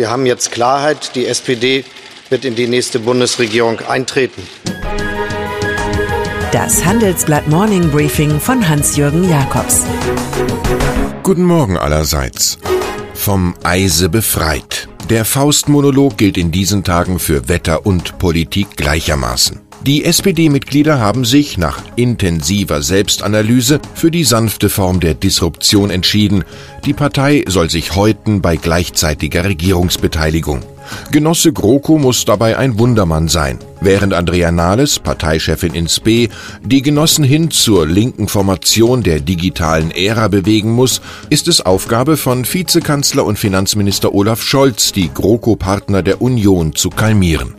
Wir haben jetzt Klarheit. Die SPD wird in die nächste Bundesregierung eintreten. Das Handelsblatt Morning Briefing von Hans-Jürgen Jakobs. Guten Morgen allerseits. Vom Eise befreit. Der Faustmonolog gilt in diesen Tagen für Wetter und Politik gleichermaßen. Die SPD-Mitglieder haben sich nach intensiver Selbstanalyse für die sanfte Form der Disruption entschieden. Die Partei soll sich häuten bei gleichzeitiger Regierungsbeteiligung. Genosse GroKo muss dabei ein Wundermann sein. Während Andrea Nahles, Parteichefin in Spe, die Genossen hin zur linken Formation der digitalen Ära bewegen muss, ist es Aufgabe von Vizekanzler und Finanzminister Olaf Scholz, die GroKo-Partner der Union zu kalmieren.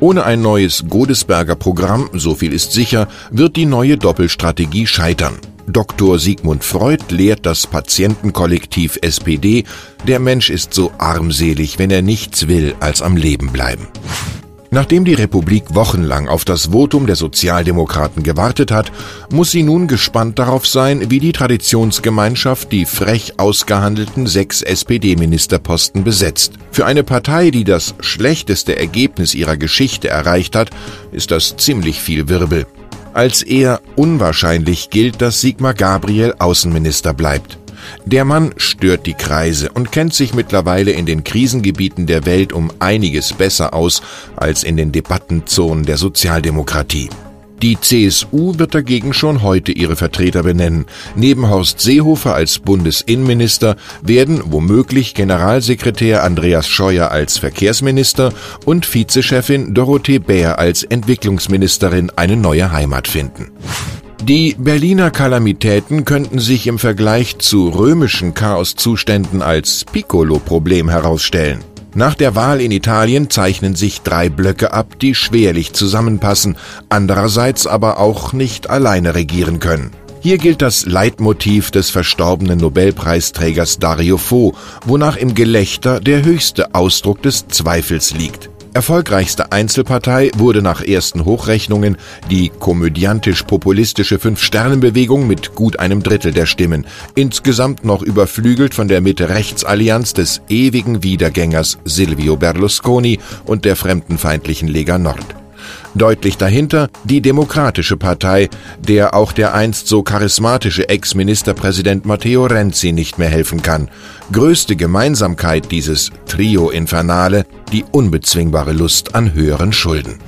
Ohne ein neues Godesberger Programm, so viel ist sicher, wird die neue Doppelstrategie scheitern. Dr. Sigmund Freud lehrt das Patientenkollektiv SPD, der Mensch ist so armselig, wenn er nichts will, als am Leben bleiben. Nachdem die Republik wochenlang auf das Votum der Sozialdemokraten gewartet hat, muss sie nun gespannt darauf sein, wie die Traditionsgemeinschaft die frech ausgehandelten sechs SPD-Ministerposten besetzt. Für eine Partei, die das schlechteste Ergebnis ihrer Geschichte erreicht hat, ist das ziemlich viel Wirbel. Als eher unwahrscheinlich gilt, dass Sigmar Gabriel Außenminister bleibt. Der Mann stört die Kreise und kennt sich mittlerweile in den Krisengebieten der Welt um einiges besser aus als in den Debattenzonen der Sozialdemokratie. Die CSU wird dagegen schon heute ihre Vertreter benennen. Neben Horst Seehofer als Bundesinnenminister werden womöglich Generalsekretär Andreas Scheuer als Verkehrsminister und Vizechefin Dorothee Bär als Entwicklungsministerin eine neue Heimat finden. Die Berliner Kalamitäten könnten sich im Vergleich zu römischen Chaoszuständen als Piccolo-Problem herausstellen. Nach der Wahl in Italien zeichnen sich drei Blöcke ab, die schwerlich zusammenpassen, andererseits aber auch nicht alleine regieren können. Hier gilt das Leitmotiv des verstorbenen Nobelpreisträgers Dario Fo, wonach im Gelächter der höchste Ausdruck des Zweifels liegt. Erfolgreichste Einzelpartei wurde nach ersten Hochrechnungen die komödiantisch-populistische Fünf-Sterne-Bewegung mit gut einem Drittel der Stimmen, insgesamt noch überflügelt von der Mitte-Rechts-Allianz des ewigen Wiedergängers Silvio Berlusconi und der fremdenfeindlichen Lega Nord. Deutlich dahinter die Demokratische Partei, der auch der einst so charismatische Ex-Ministerpräsident Matteo Renzi nicht mehr helfen kann. Größte Gemeinsamkeit dieses Trio Infernale, die unbezwingbare Lust an höheren Schulden.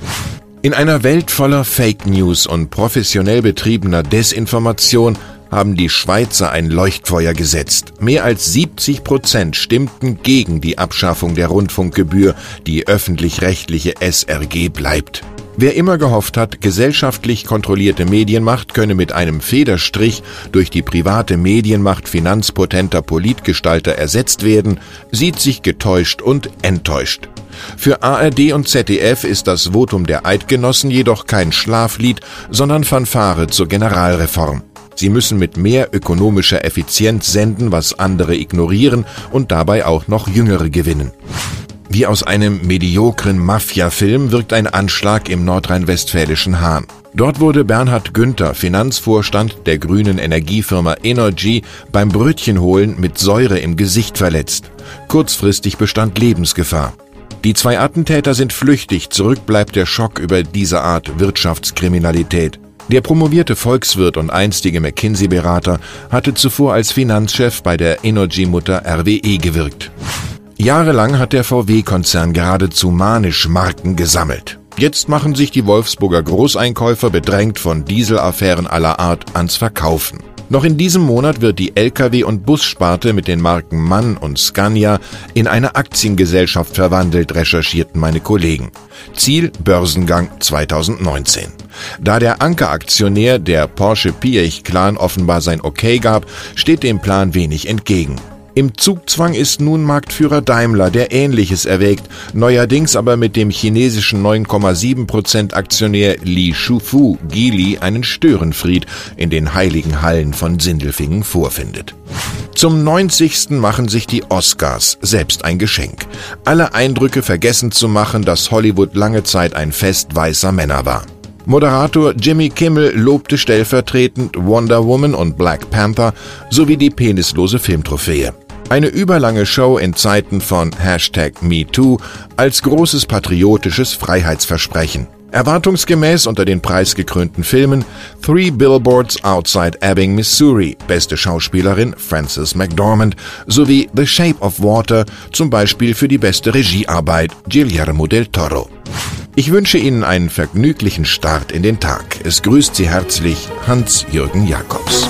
In einer Welt voller Fake News und professionell betriebener Desinformation haben die Schweizer ein Leuchtfeuer gesetzt. Mehr als 70 Prozent stimmten gegen die Abschaffung der Rundfunkgebühr. Die öffentlich-rechtliche SRG bleibt. Wer immer gehofft hat, gesellschaftlich kontrollierte Medienmacht könne mit einem Federstrich durch die private Medienmacht finanzpotenter Politgestalter ersetzt werden, sieht sich getäuscht und enttäuscht. Für ARD und ZDF ist das Votum der Eidgenossen jedoch kein Schlaflied, sondern Fanfare zur Generalreform. Sie müssen mit mehr ökonomischer Effizienz senden, was andere ignorieren und dabei auch noch Jüngere gewinnen. Wie aus einem mediokren Mafia-Film wirkt ein Anschlag im nordrhein-westfälischen Hahn. Dort wurde Bernhard Günther, Finanzvorstand der grünen Energiefirma Energy, beim Brötchenholen mit Säure im Gesicht verletzt. Kurzfristig bestand Lebensgefahr. Die zwei Attentäter sind flüchtig, zurück bleibt der Schock über diese Art Wirtschaftskriminalität. Der promovierte Volkswirt und einstige McKinsey-Berater hatte zuvor als Finanzchef bei der Energy-Mutter RWE gewirkt. Jahrelang hat der VW-Konzern geradezu manisch Marken gesammelt. Jetzt machen sich die Wolfsburger Großeinkäufer bedrängt von Dieselaffären aller Art ans Verkaufen. Noch in diesem Monat wird die Lkw- und Bussparte mit den Marken Mann und Scania in eine Aktiengesellschaft verwandelt, recherchierten meine Kollegen. Ziel Börsengang 2019. Da der Ankeraktionär der Porsche Piech-Clan offenbar sein Okay gab, steht dem Plan wenig entgegen. Im Zugzwang ist nun Marktführer Daimler, der Ähnliches erwägt, neuerdings aber mit dem chinesischen 9,7% Aktionär Li Shufu Gili einen Störenfried in den heiligen Hallen von Sindelfingen vorfindet. Zum 90. machen sich die Oscars selbst ein Geschenk. Alle Eindrücke vergessen zu machen, dass Hollywood lange Zeit ein Fest weißer Männer war. Moderator Jimmy Kimmel lobte stellvertretend Wonder Woman und Black Panther sowie die penislose Filmtrophäe. Eine überlange Show in Zeiten von Hashtag MeToo als großes patriotisches Freiheitsversprechen. Erwartungsgemäß unter den preisgekrönten Filmen Three Billboards Outside Ebbing, Missouri, beste Schauspielerin Frances McDormand, sowie The Shape of Water, zum Beispiel für die beste Regiearbeit Guillermo del Toro. Ich wünsche Ihnen einen vergnüglichen Start in den Tag. Es grüßt Sie herzlich Hans-Jürgen Jakobs.